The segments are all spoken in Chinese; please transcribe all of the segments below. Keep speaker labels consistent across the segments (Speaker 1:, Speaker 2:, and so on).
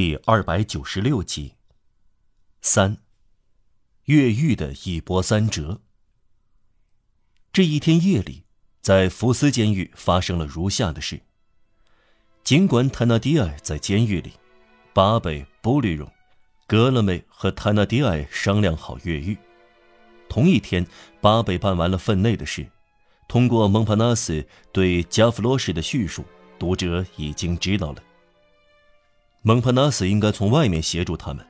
Speaker 1: 第二百九十六集。三，越狱的一波三折。这一天夜里，在福斯监狱发生了如下的事。尽管坦纳迪埃在监狱里，巴贝、布吕荣、格勒梅和坦纳迪埃商量好越狱。同一天，巴贝办完了分内的事，通过蒙帕纳斯对加弗罗什的叙述，读者已经知道了。蒙帕纳斯应该从外面协助他们。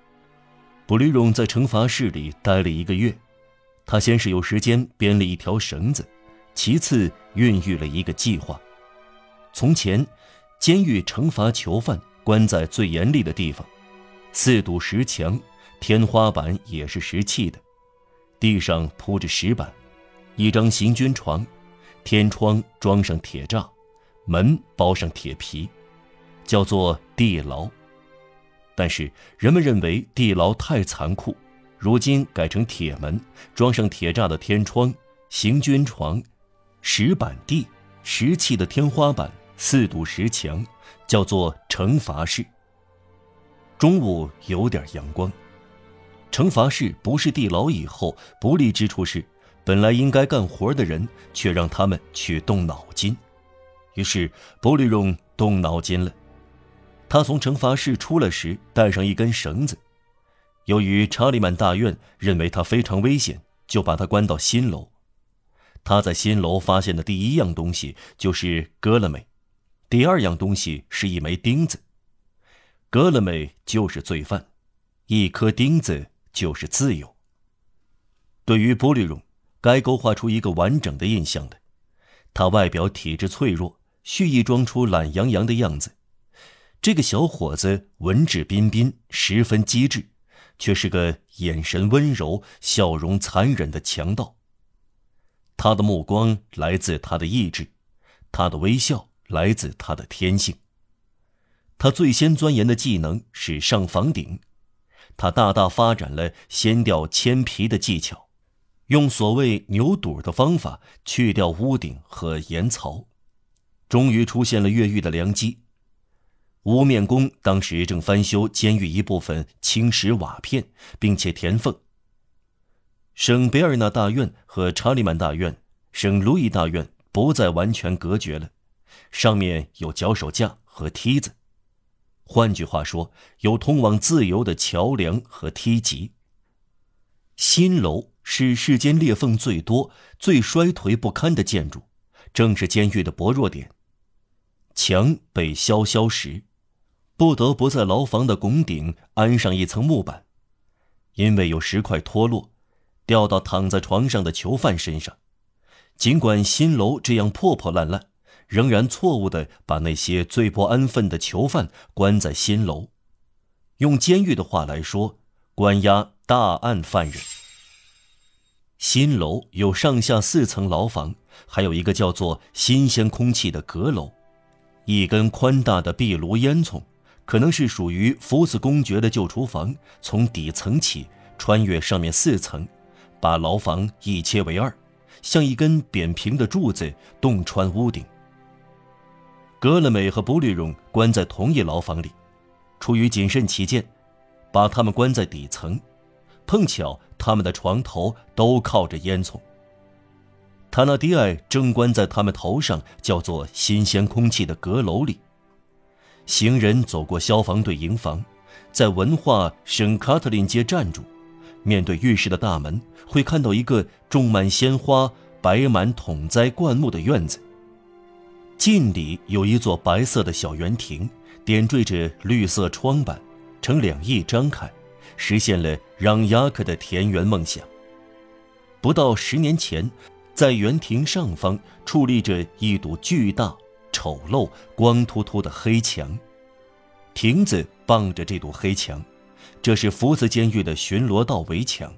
Speaker 1: 布吕荣在惩罚室里待了一个月，他先是有时间编了一条绳子，其次孕育了一个计划。从前，监狱惩罚囚犯关在最严厉的地方，四堵石墙，天花板也是石砌的，地上铺着石板，一张行军床，天窗装上铁栅，门包上铁皮，叫做地牢。但是人们认为地牢太残酷，如今改成铁门，装上铁栅的天窗、行军床、石板地、石砌的天花板、四堵石墙，叫做惩罚室。中午有点阳光。惩罚室不是地牢以后不利之处是，本来应该干活的人却让他们去动脑筋，于是波利荣动脑筋了。他从惩罚室出来时带上一根绳子，由于查理曼大院认为他非常危险，就把他关到新楼。他在新楼发现的第一样东西就是戈勒美，第二样东西是一枚钉子。戈勒美就是罪犯，一颗钉子就是自由。对于波利荣，该勾画出一个完整的印象的。他外表体质脆弱，蓄意装出懒洋洋的样子。这个小伙子文质彬彬，十分机智，却是个眼神温柔、笑容残忍的强盗。他的目光来自他的意志，他的微笑来自他的天性。他最先钻研的技能是上房顶，他大大发展了掀掉铅皮的技巧，用所谓牛肚的方法去掉屋顶和檐槽，终于出现了越狱的良机。无面工当时正翻修监狱一部分青石瓦片，并且填缝。圣贝尔纳大院和查理曼大院、圣路易大院不再完全隔绝了，上面有脚手架和梯子，换句话说，有通往自由的桥梁和梯级。新楼是世间裂缝最多、最衰颓不堪的建筑，正是监狱的薄弱点。墙被削削蚀。不得不在牢房的拱顶安上一层木板，因为有石块脱落，掉到躺在床上的囚犯身上。尽管新楼这样破破烂烂，仍然错误地把那些最不安分的囚犯关在新楼。用监狱的话来说，关押大案犯人。新楼有上下四层牢房，还有一个叫做“新鲜空气”的阁楼，一根宽大的壁炉烟囱。可能是属于福斯公爵的旧厨房，从底层起，穿越上面四层，把牢房一切为二，像一根扁平的柱子洞穿屋顶。格勒美和布吕荣关在同一牢房里，出于谨慎起见，把他们关在底层，碰巧他们的床头都靠着烟囱。塔纳迪埃正关在他们头上叫做新鲜空气的阁楼里。行人走过消防队营房，在文化圣卡特琳街站住，面对浴室的大门，会看到一个种满鲜花、摆满桶栽灌木的院子。近里有一座白色的小圆亭，点缀着绿色窗板，呈两翼张开，实现了让雅克的田园梦想。不到十年前，在园亭上方矗立着一堵巨大。丑陋、光秃秃的黑墙，亭子傍着这堵黑墙，这是福斯监狱的巡逻道围墙。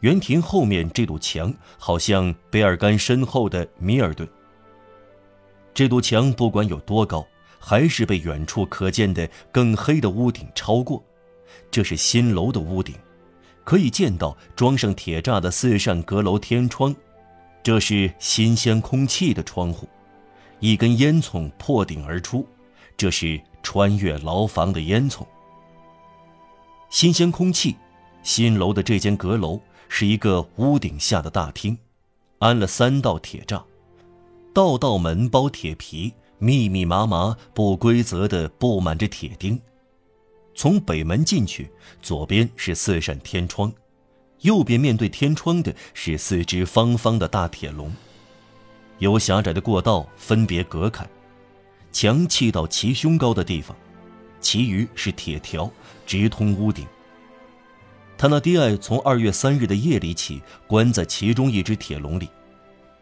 Speaker 1: 园亭后面这堵墙好像贝尔干身后的米尔顿。这堵墙不管有多高，还是被远处可见的更黑的屋顶超过。这是新楼的屋顶，可以见到装上铁栅的四扇阁楼天窗，这是新鲜空气的窗户。一根烟囱破顶而出，这是穿越牢房的烟囱。新鲜空气，新楼的这间阁楼是一个屋顶下的大厅，安了三道铁栅，道道门包铁皮，密密麻麻、不规则的布满着铁钉。从北门进去，左边是四扇天窗，右边面对天窗的是四只方方的大铁笼，由狭窄的过道分别隔开，墙砌到齐胸高的地方，其余是铁条直通屋顶。他那低爱从二月三日的夜里起关在其中一只铁笼里，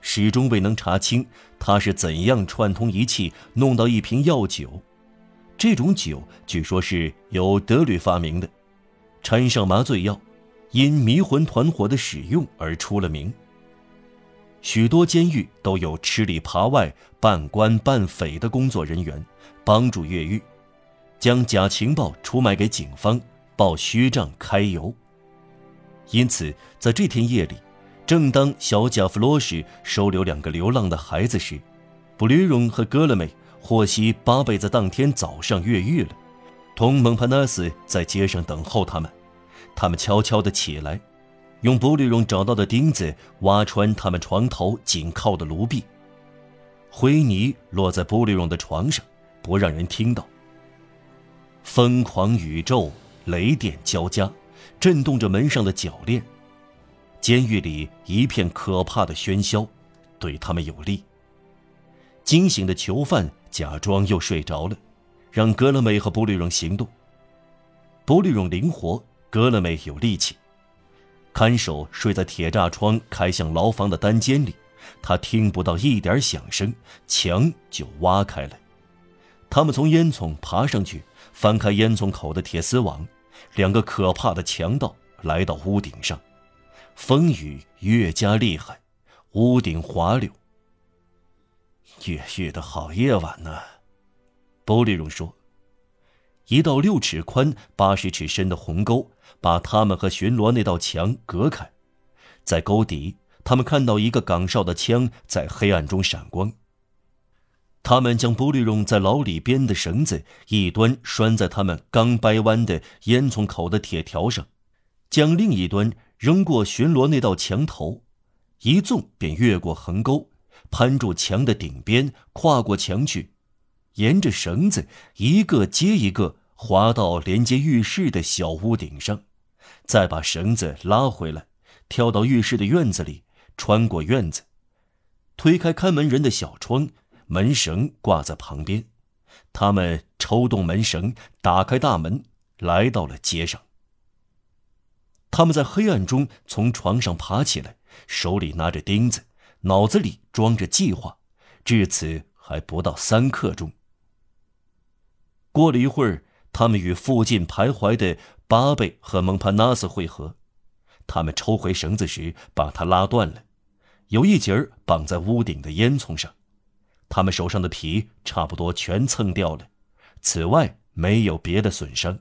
Speaker 1: 始终未能查清他是怎样串通一气弄到一瓶药酒。这种酒据说是由德吕发明的，掺上麻醉药，因迷魂团伙的使用而出了名。许多监狱都有吃里扒外、半官半匪的工作人员，帮助越狱，将假情报出卖给警方，报虚账开油。因此，在这天夜里，正当小贾弗罗什收留两个流浪的孩子时，布吕荣和格勒梅。获悉巴贝在当天早上越狱了，同蒙帕纳斯在街上等候他们。他们悄悄地起来，用布吕荣找到的钉子挖穿他们床头紧靠的炉壁。灰泥落在布吕荣的床上，不让人听到。疯狂宇宙，雷电交加，震动着门上的铰链。监狱里一片可怕的喧嚣，对他们有利。惊醒的囚犯。假装又睡着了，让格勒美和布吕荣行动。布吕荣灵活，格勒美有力气。看守睡在铁栅窗开向牢房的单间里，他听不到一点响声，墙就挖开了。他们从烟囱爬上去，翻开烟囱口的铁丝网，两个可怕的强盗来到屋顶上。风雨越加厉害，屋顶滑溜。越狱的好夜晚呢，波利荣说。一道六尺宽、八十尺深的鸿沟把他们和巡逻那道墙隔开，在沟底，他们看到一个岗哨的枪在黑暗中闪光。他们将波利荣在牢里编的绳子一端拴在他们刚掰弯的烟囱口的铁条上，将另一端扔过巡逻那道墙头，一纵便越过横沟。攀住墙的顶边，跨过墙去，沿着绳子一个接一个滑到连接浴室的小屋顶上，再把绳子拉回来，跳到浴室的院子里，穿过院子，推开看门人的小窗，门绳挂在旁边，他们抽动门绳，打开大门，来到了街上。他们在黑暗中从床上爬起来，手里拿着钉子。脑子里装着计划，至此还不到三刻钟。过了一会儿，他们与附近徘徊的巴贝和蒙帕纳斯会合。他们抽回绳子时，把它拉断了，有一节儿绑在屋顶的烟囱上。他们手上的皮差不多全蹭掉了，此外没有别的损伤。